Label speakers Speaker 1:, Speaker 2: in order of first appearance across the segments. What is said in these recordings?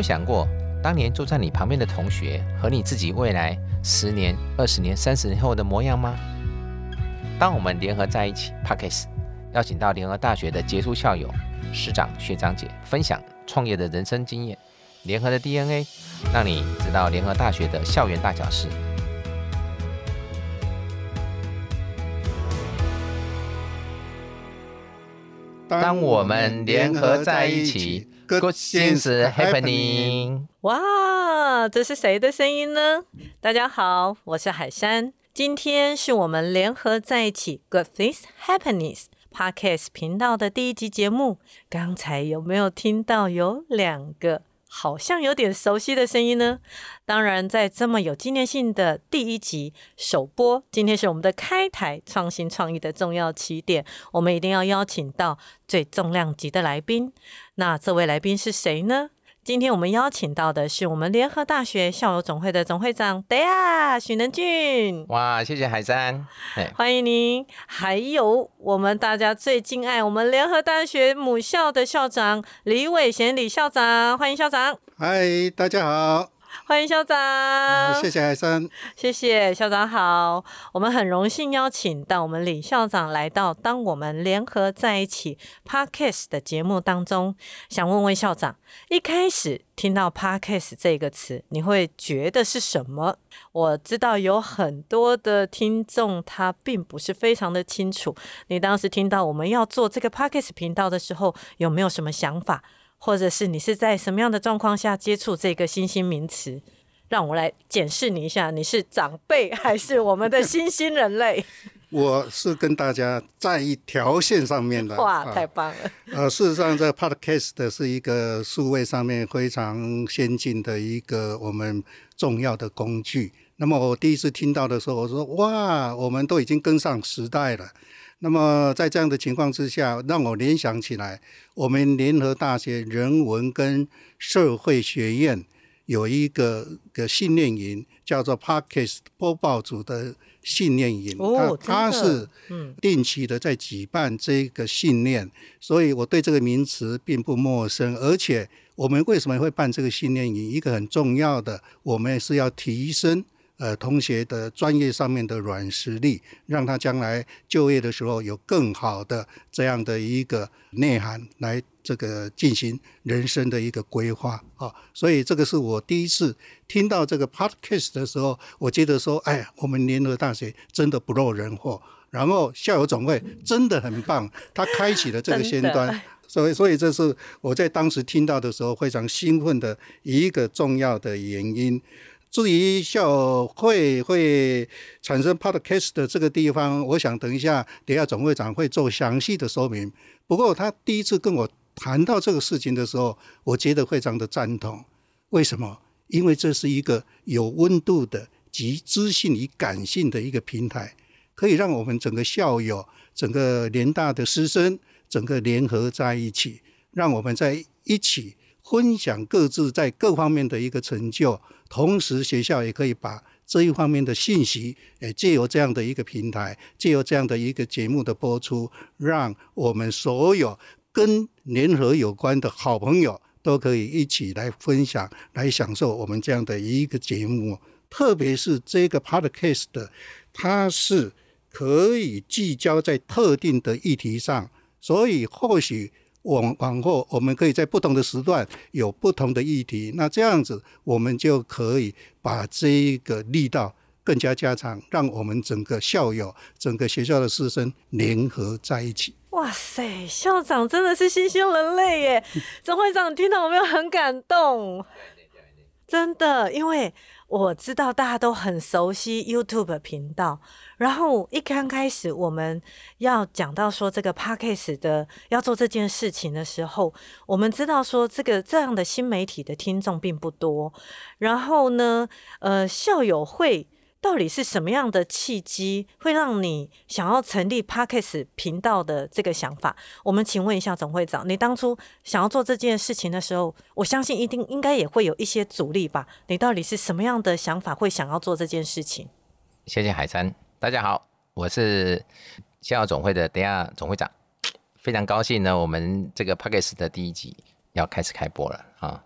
Speaker 1: 有想过，当年坐在你旁边的同学和你自己未来十年、二十年、三十年后的模样吗？当我们联合在一起 p a c k e s 邀请到联合大学的杰出校友、师长、学长姐分享创业的人生经验，联合的 DNA，让你知道联合大学的校园大小事。当我们联合在一起，Good things happening。
Speaker 2: 哇，这是谁的声音呢？大家好，我是海山。今天是我们联合在一起，Good things happening Podcast 频道的第一集节目。刚才有没有听到有两个？好像有点熟悉的声音呢。当然，在这么有纪念性的第一集首播，今天是我们的开台创新创意的重要起点，我们一定要邀请到最重量级的来宾。那这位来宾是谁呢？今天我们邀请到的是我们联合大学校友总会的总会长德亚许能俊。
Speaker 1: 哇，谢谢海山，
Speaker 2: 欢迎您。还有我们大家最敬爱我们联合大学母校的校长李伟贤李校长，欢迎校长。
Speaker 3: 嗨，大家好。
Speaker 2: 欢迎校长，
Speaker 3: 谢谢海生，
Speaker 2: 谢谢校长好。我们很荣幸邀请到我们李校长来到《当我们联合在一起》Podcast 的节目当中。想问问校长，一开始听到 Podcast 这个词，你会觉得是什么？我知道有很多的听众他并不是非常的清楚。你当时听到我们要做这个 Podcast 频道的时候，有没有什么想法？或者是你是在什么样的状况下接触这个新兴名词？让我来检视你一下，你是长辈还是我们的 新兴人类？
Speaker 3: 我是跟大家在一条线上面的。
Speaker 2: 哇，太棒了！
Speaker 3: 呃，事实上，这 Podcast 是一个数位上面非常先进的一个我们重要的工具。那么我第一次听到的时候，我说：哇，我们都已经跟上时代了。那么在这样的情况之下，让我联想起来，我们联合大学人文跟社会学院有一个个训练营，叫做 Parkes 播报组的训练营。
Speaker 2: 哦，
Speaker 3: 它是定期的在举办这个训练，所以我对这个名词并不陌生。而且我们为什么会办这个训练营？一个很重要的，我们是要提升。呃，同学的专业上面的软实力，让他将来就业的时候有更好的这样的一个内涵来这个进行人生的一个规划啊。所以这个是我第一次听到这个 podcast 的时候，我觉得说，哎呀，我们联合大学真的不落人后，然后校友总会真的很棒，他开启了这个 先端，所以所以这是我在当时听到的时候非常兴奋的一个重要的原因。至于校会会产生 podcast 的这个地方，我想等一下底下总会长会做详细的说明。不过他第一次跟我谈到这个事情的时候，我觉得非常的赞同。为什么？因为这是一个有温度的集知性与感性的一个平台，可以让我们整个校友、整个联大的师生，整个联合在一起，让我们在一起。分享各自在各方面的一个成就，同时学校也可以把这一方面的信息，诶，借由这样的一个平台，借由这样的一个节目的播出，让我们所有跟联合有关的好朋友都可以一起来分享，来享受我们这样的一个节目。特别是这个 podcast 的，它是可以聚焦在特定的议题上，所以或许。往往后，我们可以在不同的时段有不同的议题，那这样子我们就可以把这一个力道更加加强，让我们整个校友、整个学校的师生联合在一起。
Speaker 2: 哇塞，校长真的是新兴人类耶！总会长听到有没有很感动？真的，因为。我知道大家都很熟悉 YouTube 频道，然后一刚开始我们要讲到说这个 Podcast 的要做这件事情的时候，我们知道说这个这样的新媒体的听众并不多，然后呢，呃，校友会。到底是什么样的契机会让你想要成立 Parkes 频道的这个想法？我们请问一下总会长，你当初想要做这件事情的时候，我相信一定应该也会有一些阻力吧？你到底是什么样的想法会想要做这件事情？
Speaker 1: 谢谢海山，大家好，我是校总会的等下总会长，非常高兴呢，我们这个 Parkes 的第一集要开始开播了啊！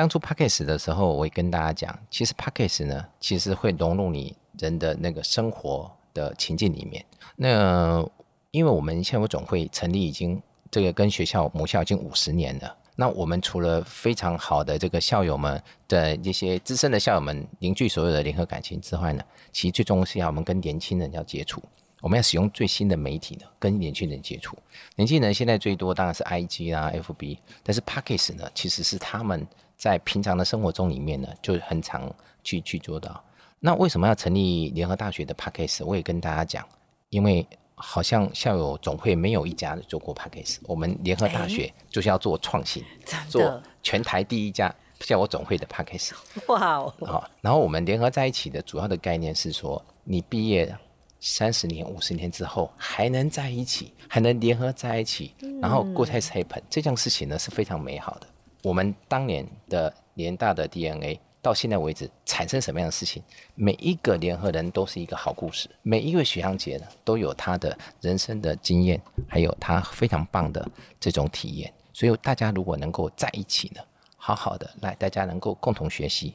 Speaker 1: 当初 p a c k a g e 的时候，我也跟大家讲，其实 p a c k a g e 呢，其实会融入你人的那个生活的情境里面。那因为我们校友总会成立已经这个跟学校母校已经五十年了，那我们除了非常好的这个校友们的一些资深的校友们凝聚所有的联合感情之外呢，其实最重要是要我们跟年轻人要接触。我们要使用最新的媒体呢，跟年轻人接触。年轻人现在最多当然是 IG 啊、FB，但是 p a c k e s 呢，其实是他们在平常的生活中里面呢，就很常去去做到。那为什么要成立联合大学的 p a c k e s 我也跟大家讲，因为好像校友总会没有一家做过 p a c k e s 我们联合大学就是要做创新，做全台第一家校友总会的 p a c k e s 哇哦！好，然后我们联合在一起的主要的概念是说，你毕业。三十年、五十年之后还能在一起，还能联合在一起，然后 good has happened 这件事情呢是非常美好的。我们当年的联大的 DNA 到现在为止产生什么样的事情，每一个联合人都是一个好故事，每一位学长姐呢都有他的人生的经验，还有他非常棒的这种体验。所以大家如果能够在一起呢，好好的来，大家能够共同学习、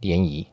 Speaker 1: 联谊、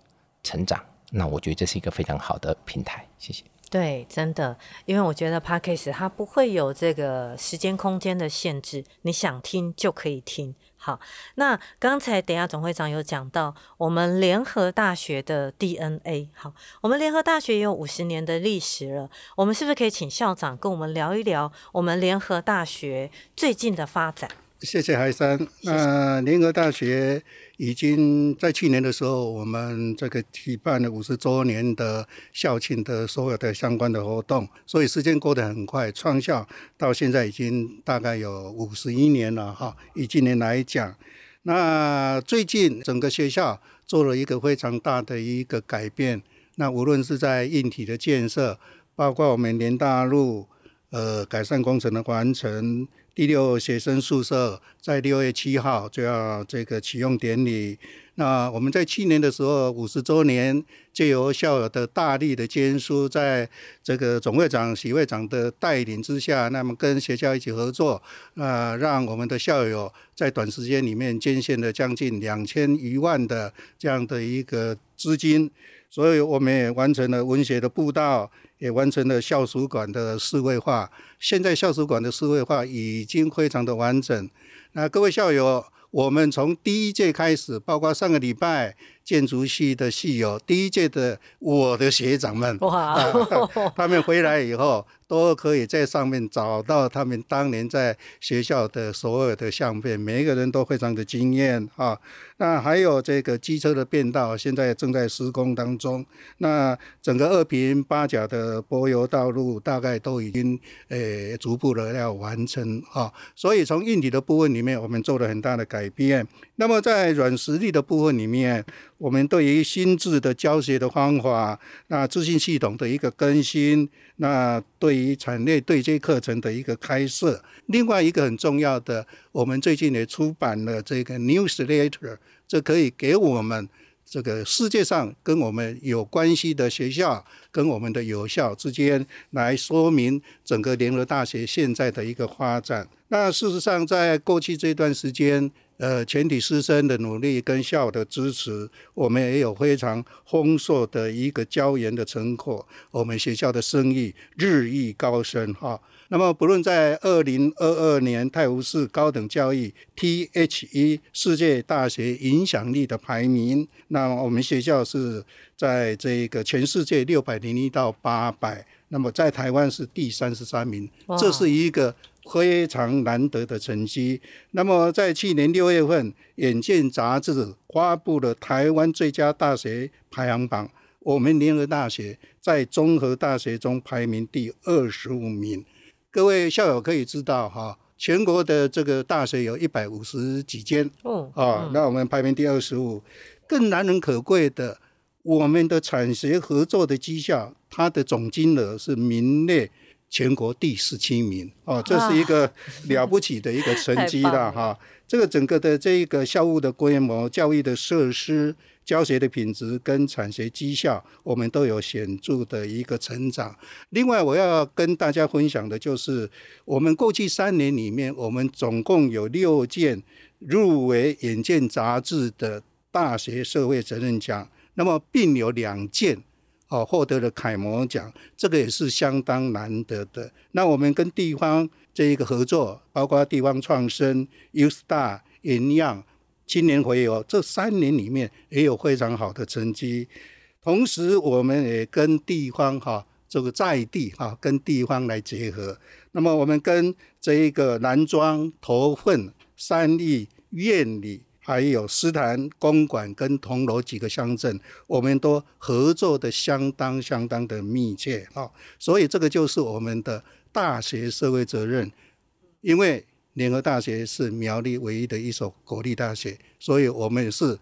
Speaker 1: 成长，那我觉得这是一个非常好的平台。谢谢。
Speaker 2: 对，真的，因为我觉得 podcast 它不会有这个时间空间的限制，你想听就可以听。好，那刚才等下总会长有讲到我们联合大学的 DNA。好，我们联合大学也有五十年的历史了，我们是不是可以请校长跟我们聊一聊我们联合大学最近的发展？
Speaker 3: 谢谢海山。那联合大学已经在去年的时候，我们这个举办了五十周年的校庆的所有的相关的活动，所以时间过得很快。创校到现在已经大概有五十一年了哈。以今年来讲，那最近整个学校做了一个非常大的一个改变。那无论是在硬体的建设，包括我们联大路呃改善工程的完成。第六学生宿舍在六月七号就要这个启用典礼。那我们在去年的时候五十周年，借由校友的大力的捐书，在这个总会长、许会长的带领之下，那么跟学校一起合作，啊，让我们的校友在短时间里面捐献了将近两千余万的这样的一个资金，所以我们也完成了文学的步道。也完成了校史馆的四位化，现在校史馆的四位化已经非常的完整。那各位校友，我们从第一届开始，包括上个礼拜。建筑系的系友，第一届的我的学长们，哇，他们回来以后都可以在上面找到他们当年在学校的所有的相片，每一个人都非常的惊艳啊。那还有这个机车的变道，现在正在施工当中。那整个二平八甲的柏油道路，大概都已经呃逐步的要完成啊。所以从硬体的部分里面，我们做了很大的改变。那么在软实力的部分里面，我们对于心智的教学的方法，那资讯系统的一个更新，那对于产业对接课程的一个开设，另外一个很重要的，我们最近也出版了这个 newsletter，这可以给我们这个世界上跟我们有关系的学校跟我们的有效之间来说明整个联合大学现在的一个发展。那事实上，在过去这段时间。呃，全体师生的努力跟校的支持，我们也有非常丰硕的一个教研的成果。我们学校的声誉日益高升哈。那么，不论在二零二二年泰晤士高等教育 THE 世界大学影响力的排名，那我们学校是在这个全世界六百零一到八百，那么在台湾是第三十三名，这是一个。非常难得的成绩。那么，在去年六月份，《眼见》杂志发布了台湾最佳大学排行榜，我们联合大学在综合大学中排名第二十五名。各位校友可以知道，哈，全国的这个大学有一百五十几间，哦，啊，那我们排名第二十五。更难能可贵的，我们的产学合作的绩效，它的总金额是名列。全国第十七名哦，这是一个了不起的一个成绩了哈。这个整个的这一个校务的规模、教育的设施、教学的品质跟产学绩效，我们都有显著的一个成长。另外，我要跟大家分享的就是，我们过去三年里面，我们总共有六件入围《眼见》杂志的大学社会责任奖，那么并有两件哦获得了楷模奖，这个也是相当难得的。那我们跟地方这一个合作，包括地方创生、U Star、营养、青年回游这三年里面也有非常好的成绩。同时，我们也跟地方哈这个在地哈跟地方来结合。那么，我们跟这一个南庄、头份、三义、苑里，还有斯坦公馆跟铜锣几个乡镇，我们都合作的相当相当的密切哈。所以，这个就是我们的。大学社会责任，因为联合大学是苗栗唯一的一所国立大学，所以我们是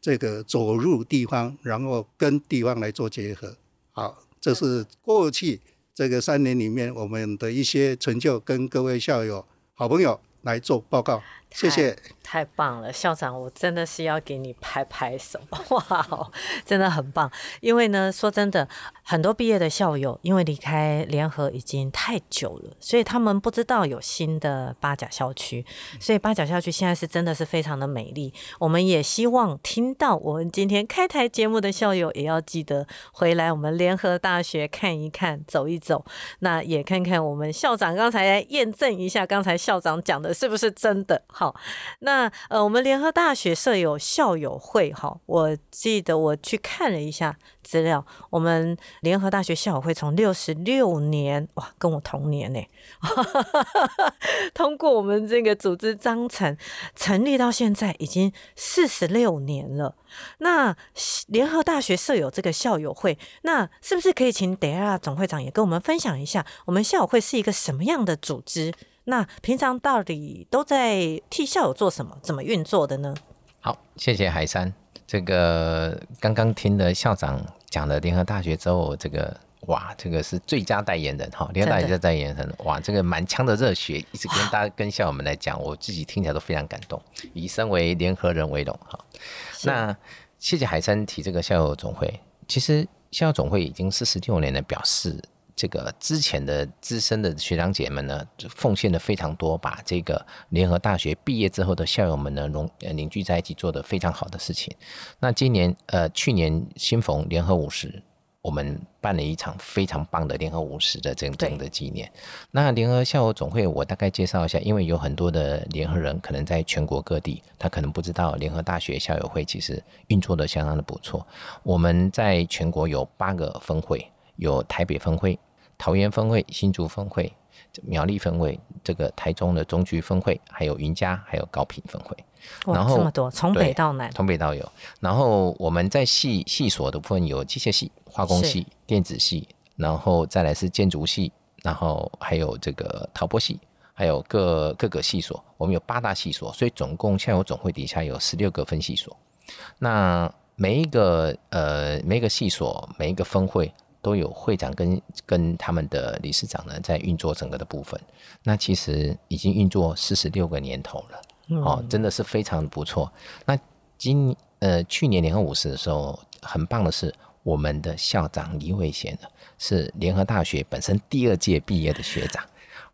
Speaker 3: 这个走入地方，然后跟地方来做结合。好，这是过去这个三年里面我们的一些成就，跟各位校友、好朋友来做报告。谢谢，
Speaker 2: 太棒了，校长，我真的是要给你拍拍手，哇哦，真的很棒。因为呢，说真的，很多毕业的校友，因为离开联合已经太久了，所以他们不知道有新的八甲校区。所以八甲校区现在是真的是非常的美丽。我们也希望听到我们今天开台节目的校友，也要记得回来我们联合大学看一看，走一走，那也看看我们校长刚才验证一下，刚才校长讲的是不是真的。好，那呃，我们联合大学设有校友会，哈，我记得我去看了一下资料，我们联合大学校友会从六十六年，哇，跟我同年呢，通过我们这个组织章程成立到现在已经四十六年了。那联合大学设有这个校友会，那是不是可以请德亚总会长也跟我们分享一下，我们校友会是一个什么样的组织？那平常到底都在替校友做什么？怎么运作的呢？
Speaker 1: 好，谢谢海山。这个刚刚听了校长讲了联合大学之后，这个哇，这个是最佳代言人哈，联合大学的代言人，哇，这个满腔的热血一直跟大家跟校友们来讲，我自己听起来都非常感动，以身为联合人为荣哈。那谢谢海山提这个校友总会，其实校友总会已经四十六年的表示。这个之前的资深的学长姐们呢，奉献的非常多，把这个联合大学毕业之后的校友们呢，融凝聚在一起，做的非常好的事情。那今年呃，去年新逢联合五十，我们办了一场非常棒的联合五十的整整的纪念。那联合校友总会，我大概介绍一下，因为有很多的联合人可能在全国各地，他可能不知道联合大学校友会其实运作的相当的不错。我们在全国有八个分会。有台北分会、桃园分会、新竹分会、苗栗分会，这个台中的中区分会，还有云嘉，还有高平分会。
Speaker 2: 然后这么多，从北到南，
Speaker 1: 从北到有。然后我们在系系所的部分有机械系、化工系、电子系，然后再来是建筑系，然后还有这个陶波系，还有各各个系所。我们有八大系所，所以总共现在有总会底下有十六个分系所。那每一个呃每一个系所每一个分会。都有会长跟跟他们的理事长呢，在运作整个的部分。那其实已经运作四十六个年头了，哦，真的是非常不错。那今呃去年联合五十的时候，很棒的是，我们的校长李伟贤呢，是联合大学本身第二届毕业的学长。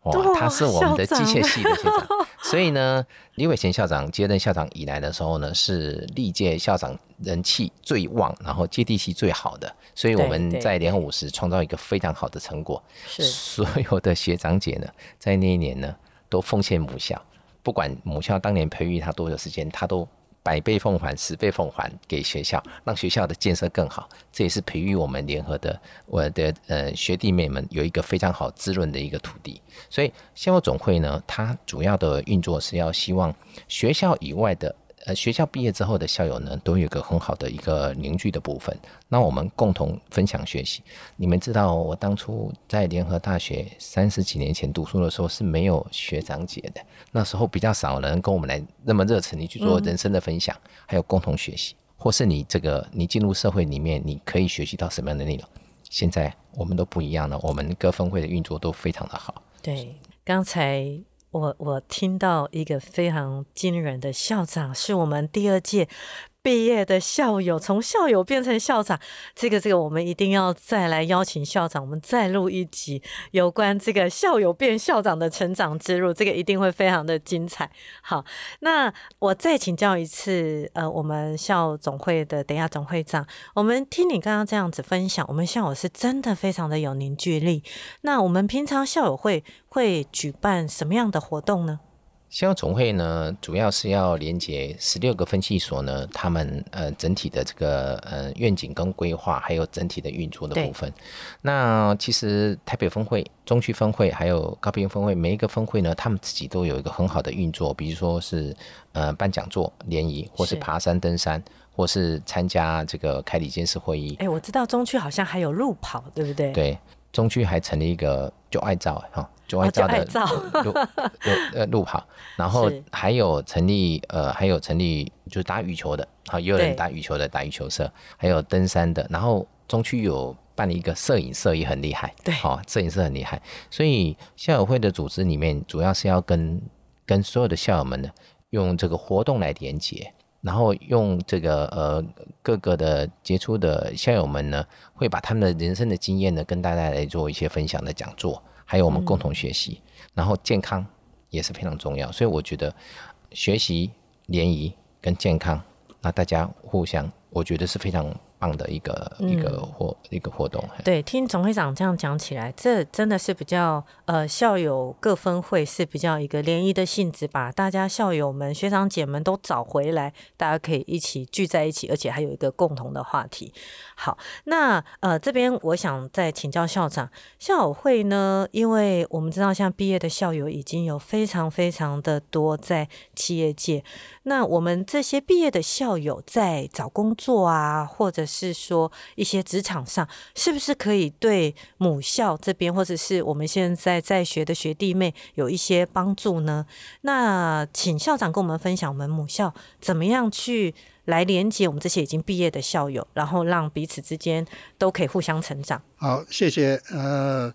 Speaker 1: 哇，他是我们的机械系的学长，所以呢，李伟贤校长接任校长以来的时候呢，是历届校长人气最旺，然后接地气最好的，所以我们在联合五十创造一个非常好的成果。
Speaker 2: 是
Speaker 1: 所有的学长姐呢，在那一年呢，都奉献母校，不管母校当年培育他多久时间，他都。百倍奉还，十倍奉还给学校，让学校的建设更好。这也是培育我们联合的我的呃学弟妹们有一个非常好滋润的一个土地。所以校友总会呢，它主要的运作是要希望学校以外的。呃，学校毕业之后的校友呢，都有一个很好的一个凝聚的部分。那我们共同分享学习。你们知道，我当初在联合大学三十几年前读书的时候是没有学长姐的，那时候比较少人跟我们来那么热忱，你去做人生的分享，还有共同学习，或是你这个你进入社会里面，你可以学习到什么样的内容？现在我们都不一样了，我们各分会的运作都非常的好。
Speaker 2: 对，刚才。我我听到一个非常惊人的校长，是我们第二届毕业的校友，从校友变成校长，这个这个我们一定要再来邀请校长，我们再录一集有关这个校友变校长的成长之路，这个一定会非常的精彩。好，那我再请教一次，呃，我们校总会的等下总会长，我们听你刚刚这样子分享，我们校友是真的非常的有凝聚力。那我们平常校友会会举办什么样的活动呢？
Speaker 1: 校友总会呢，主要是要连接十六个分系所呢，他们呃整体的这个呃愿景跟规划，还有整体的运作的部分。那其实台北分会、中区分会还有高平分会，每一个分会呢，他们自己都有一个很好的运作，比如说是呃办讲座、联谊，或是爬山登山，或是参加这个开理监事会议。
Speaker 2: 哎，我知道中区好像还有路跑，对不对？
Speaker 1: 对，中区还成立一个就爱照哈。就爱照的路 路呃路跑，然后还有成立呃还有成立就是打羽球的，好也有人打羽球的打羽球社，还有登山的，然后中区有办了一个摄影社也很厉害，
Speaker 2: 对，
Speaker 1: 好摄影社很厉害，所以校友会的组织里面主要是要跟跟所有的校友们呢用这个活动来连接，然后用这个呃各个的杰出的校友们呢会把他们的人生的经验呢跟大家来做一些分享的讲座。还有我们共同学习，然后健康也是非常重要，所以我觉得学习联谊跟健康，那大家互相，我觉得是非常。棒的一个一个活一个活动，
Speaker 2: 对，听总会长这样讲起来，这真的是比较呃校友各分会是比较一个联谊的性质，把大家校友们学长姐们都找回来，大家可以一起聚在一起，而且还有一个共同的话题。好，那呃这边我想再请教校长，校友会呢，因为我们知道像毕业的校友已经有非常非常的多在企业界，那我们这些毕业的校友在找工作啊，或者是说一些职场上，是不是可以对母校这边，或者是我们现在在学的学弟妹有一些帮助呢？那请校长跟我们分享，我们母校怎么样去来连接我们这些已经毕业的校友，然后让彼此之间都可以互相成长。
Speaker 3: 好，谢谢。呃，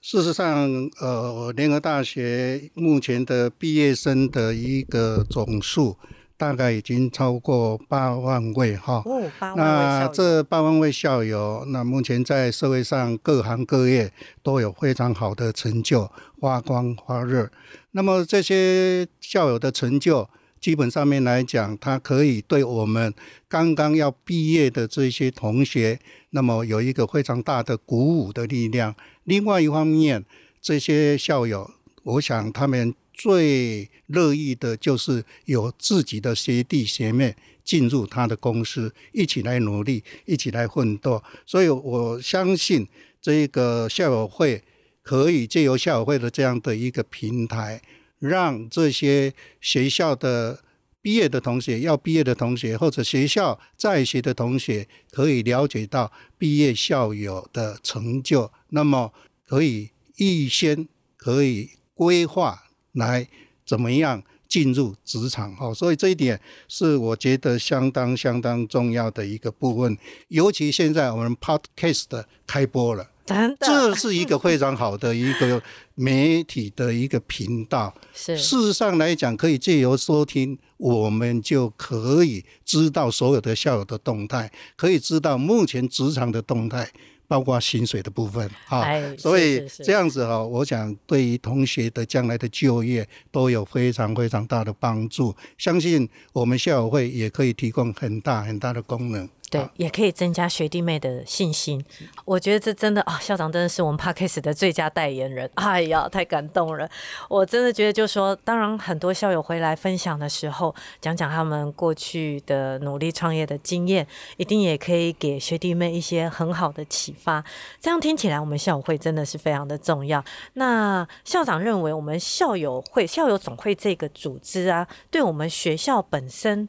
Speaker 3: 事实上，呃，联合大学目前的毕业生的一个总数。大概已经超过八万位哈，
Speaker 2: 哦，八万
Speaker 3: 那这八万位校友，那目前在社会上各行各业都有非常好的成就，发光发热。那么这些校友的成就，基本上面来讲，它可以对我们刚刚要毕业的这些同学，那么有一个非常大的鼓舞的力量。另外一方面，这些校友，我想他们。最乐意的就是有自己的学弟学妹进入他的公司，一起来努力，一起来奋斗。所以我相信这个校友会可以借由校友会的这样的一个平台，让这些学校的毕业的同学、要毕业的同学，或者学校在学的同学，可以了解到毕业校友的成就，那么可以预先可以规划。来怎么样进入职场？哈，所以这一点是我觉得相当相当重要的一个部分。尤其现在我们 Podcast 开播了，
Speaker 2: 真的，
Speaker 3: 这是一个非常好的一个媒体的一个频道。
Speaker 2: 是，
Speaker 3: 事实上来讲，可以借由收听，我们就可以知道所有的校友的动态，可以知道目前职场的动态。包括薪水的部分啊，所以这样子哈，我想对于同学的将来的就业都有非常非常大的帮助。相信我们校友会也可以提供很大很大的功能。
Speaker 2: 对，也可以增加学弟妹的信心。我觉得这真的啊，校长真的是我们 Parkes 的最佳代言人。哎呀，太感动了！我真的觉得，就说，当然很多校友回来分享的时候，讲讲他们过去的努力创业的经验，一定也可以给学弟妹一些很好的启发。这样听起来，我们校友会真的是非常的重要。那校长认为，我们校友会、校友总会这个组织啊，对我们学校本身。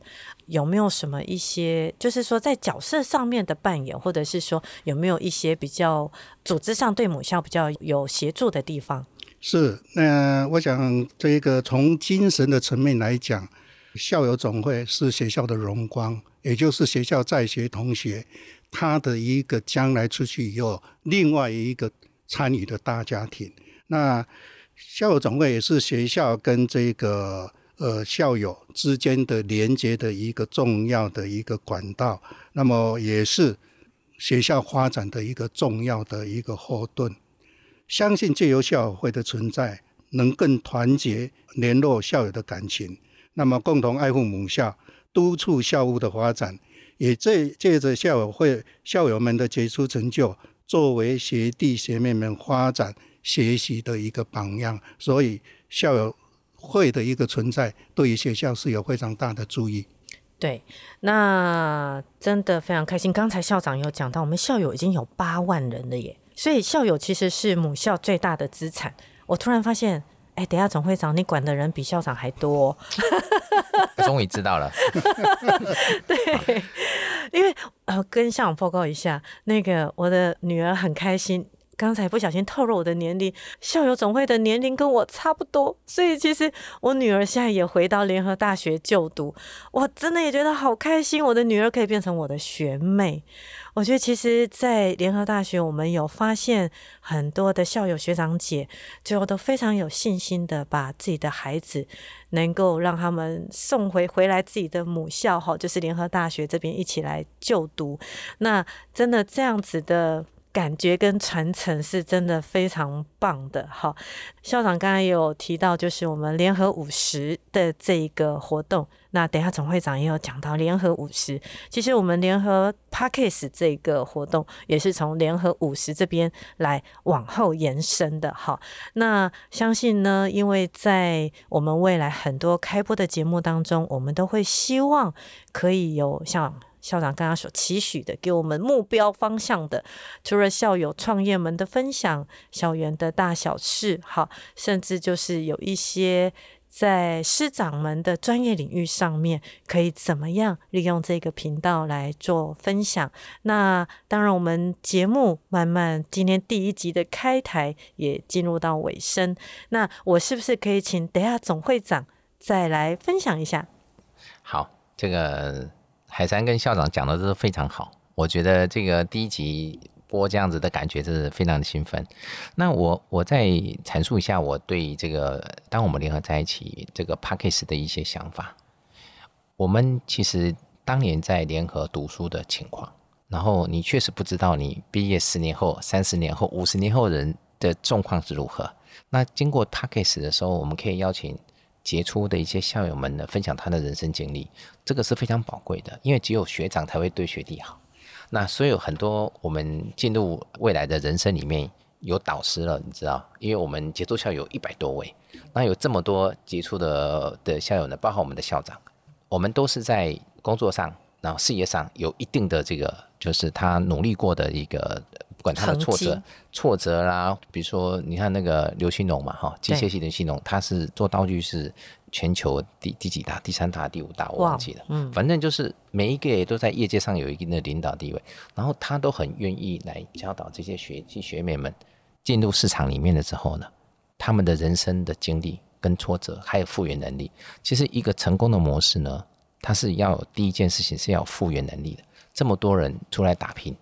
Speaker 2: 有没有什么一些，就是说在角色上面的扮演，或者是说有没有一些比较组织上对母校比较有协助的地方？
Speaker 3: 是，那我想这个从精神的层面来讲，校友总会是学校的荣光，也就是学校在学同学他的一个将来出去以后另外一个参与的大家庭。那校友总会也是学校跟这个。呃校友之间的连接的一个重要的一个管道，那么也是学校发展的一个重要的一个后盾。相信借由校友会的存在，能更团结联络校友的感情，那么共同爱护母校，督促校务的发展，也借借着校友会校友们的杰出成就，作为学弟学妹们发展学习的一个榜样。所以校友会的一个存在，对于学校是有非常大的注意。
Speaker 2: 对，那真的非常开心。刚才校长有讲到，我们校友已经有八万人了耶。所以校友其实是母校最大的资产。我突然发现，哎，等下总会长，你管的人比校长还多。
Speaker 1: 终于知道了。
Speaker 2: 对，因为呃，跟校长报告一下，那个我的女儿很开心。刚才不小心透露我的年龄，校友总会的年龄跟我差不多，所以其实我女儿现在也回到联合大学就读，我真的也觉得好开心，我的女儿可以变成我的学妹。我觉得其实，在联合大学，我们有发现很多的校友学长姐，最后都非常有信心的把自己的孩子能够让他们送回回来自己的母校，哈，就是联合大学这边一起来就读。那真的这样子的。感觉跟传承是真的非常棒的，哈。校长刚才也有提到，就是我们联合五十的这一个活动。那等下总会长也有讲到联合五十，其实我们联合 Parkes 这个活动也是从联合五十这边来往后延伸的，哈。那相信呢，因为在我们未来很多开播的节目当中，我们都会希望可以有像。校长刚刚所期许的，给我们目标方向的，除了校友创业们的分享，校园的大小事，好，甚至就是有一些在师长们的专业领域上面，可以怎么样利用这个频道来做分享？那当然，我们节目慢慢今天第一集的开台也进入到尾声，那我是不是可以请等下总会长再来分享一下？
Speaker 1: 好，这个。海山跟校长讲的都是非常好，我觉得这个第一集播这样子的感觉是非常的兴奋。那我我再阐述一下我对这个当我们联合在一起这个 p a c k a g e 的一些想法。我们其实当年在联合读书的情况，然后你确实不知道你毕业十年后、三十年后、五十年后人的状况是如何。那经过 p a c k a g e 的时候，我们可以邀请。杰出的一些校友们呢，分享他的人生经历，这个是非常宝贵的，因为只有学长才会对学弟好。那所以有很多我们进入未来的人生里面有导师了，你知道，因为我们杰出校友一百多位，那有这么多杰出的的校友呢，包括我们的校长，我们都是在工作上，然后事业上有一定的这个，就是他努力过的一个。管他的挫折，挫折啦，比如说你看那个刘兴龙嘛，哈，机械系的兴龙，他是做道具是全球第第几大，第三大，第五大，我忘记了，嗯，反正就是每一个也都在业界上有一定的领导地位，然后他都很愿意来教导这些学弟学妹们进入市场里面的时候呢，他们的人生的经历跟挫折还有复原能力，其实一个成功的模式呢，它是要第一件事情是要复原能力的，这么多人出来打拼。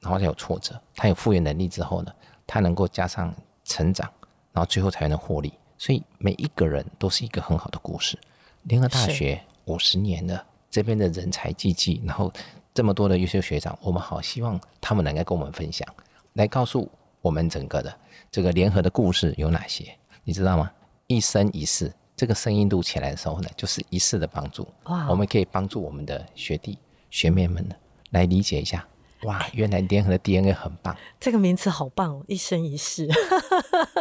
Speaker 1: 然后他有挫折，他有复原能力之后呢，他能够加上成长，然后最后才能获利。所以每一个人都是一个很好的故事。联合大学五十年了，这边的人才济济，然后这么多的优秀学长，我们好希望他们能够跟我们分享，来告诉我们整个的这个联合的故事有哪些，你知道吗？一生一世，这个声音录起来的时候呢，就是一世的帮助。哇！我们可以帮助我们的学弟学妹们呢，来理解一下。哇，原来联合的 DNA 很棒，
Speaker 2: 这个名词好棒哦，一生一世，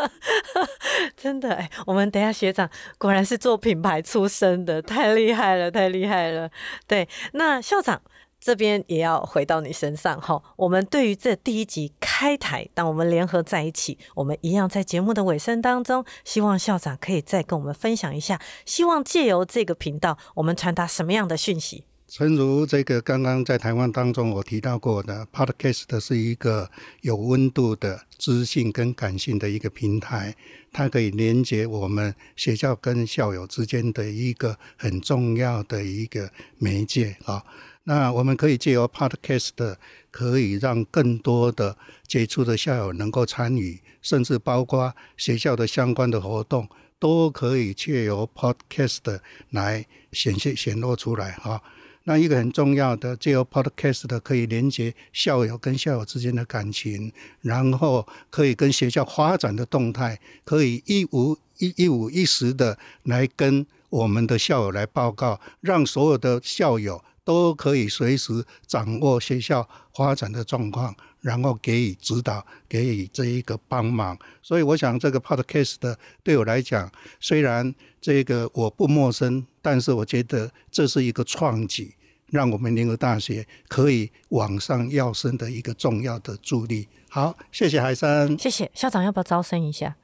Speaker 2: 真的哎，我们等下学长果然是做品牌出身的，太厉害了，太厉害了。对，那校长这边也要回到你身上哈。我们对于这第一集开台，当我们联合在一起，我们一样在节目的尾声当中，希望校长可以再跟我们分享一下，希望借由这个频道，我们传达什么样的讯息？
Speaker 3: 诚如这个刚刚在台湾当中我提到过的，Podcast 是一个有温度的知性跟感性的一个平台，它可以连接我们学校跟校友之间的一个很重要的一个媒介啊。那我们可以借由 Podcast，可以让更多的接触的校友能够参与，甚至包括学校的相关的活动。都可以借由 Podcast 来显现显露出来哈。那一个很重要的，借由 Podcast 可以连接校友跟校友之间的感情，然后可以跟学校发展的动态，可以一无一一五一十的来跟我们的校友来报告，让所有的校友都可以随时掌握学校发展的状况。然后给予指导，给予这一个帮忙，所以我想这个 podcast 对我来讲，虽然这个我不陌生，但是我觉得这是一个创举，让我们联合大学可以往上要升的一个重要的助力。好，谢谢海山，
Speaker 2: 谢谢校长，要不要招生一下？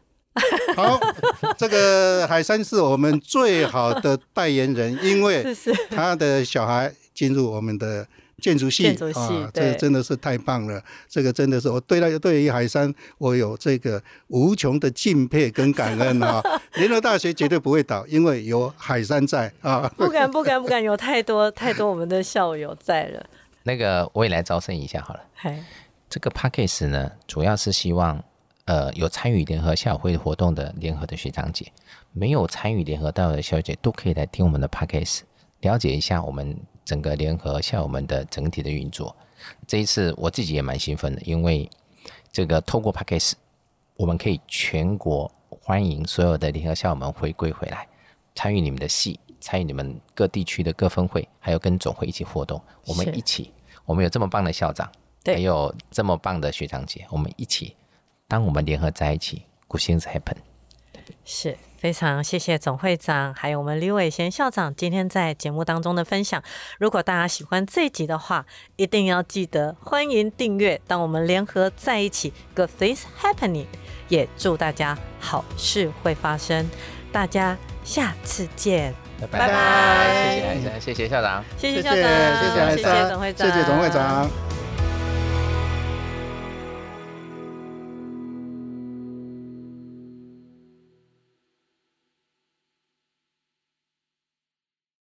Speaker 3: 好，这个海山是我们最好的代言人，因为 他的小孩进入我们的。建筑系
Speaker 2: 啊，
Speaker 3: 这个真的是太棒了！这个真的是我对他对于海山，我有这个无穷的敬佩跟感恩啊！联合大学绝对不会倒，因为有海山在啊！
Speaker 2: 不敢不敢不敢，有太多 太多我们的校友在了。
Speaker 1: 那个我也来招生一下好了。这个 p a c k a g e 呢，主要是希望呃有参与联合校友会活动的联合的学长姐，没有参与联合大会的校姐，都可以来听我们的 p a c k a g e 了解一下我们。整个联合校友们的整体的运作，这一次我自己也蛮兴奋的，因为这个透过 p a c k a g e 我们可以全国欢迎所有的联合校友们回归回来，参与你们的系，参与你们各地区的各分会，还有跟总会一起活动。我们一起，我们有这么棒的校长，还有这么棒的学长姐，我们一起，当我们联合在一起，Good things happen。
Speaker 2: 是。非常谢谢总会长，还有我们李伟贤校长今天在节目当中的分享。如果大家喜欢这一集的话，一定要记得欢迎订阅。当我们联合在一起，Good things happening，也祝大家好事会发生。大家下次见，
Speaker 1: 拜拜。谢谢海生，谢谢校长，
Speaker 2: 谢谢校长，
Speaker 3: 谢谢
Speaker 2: 谢谢总会长，
Speaker 3: 谢谢总会长。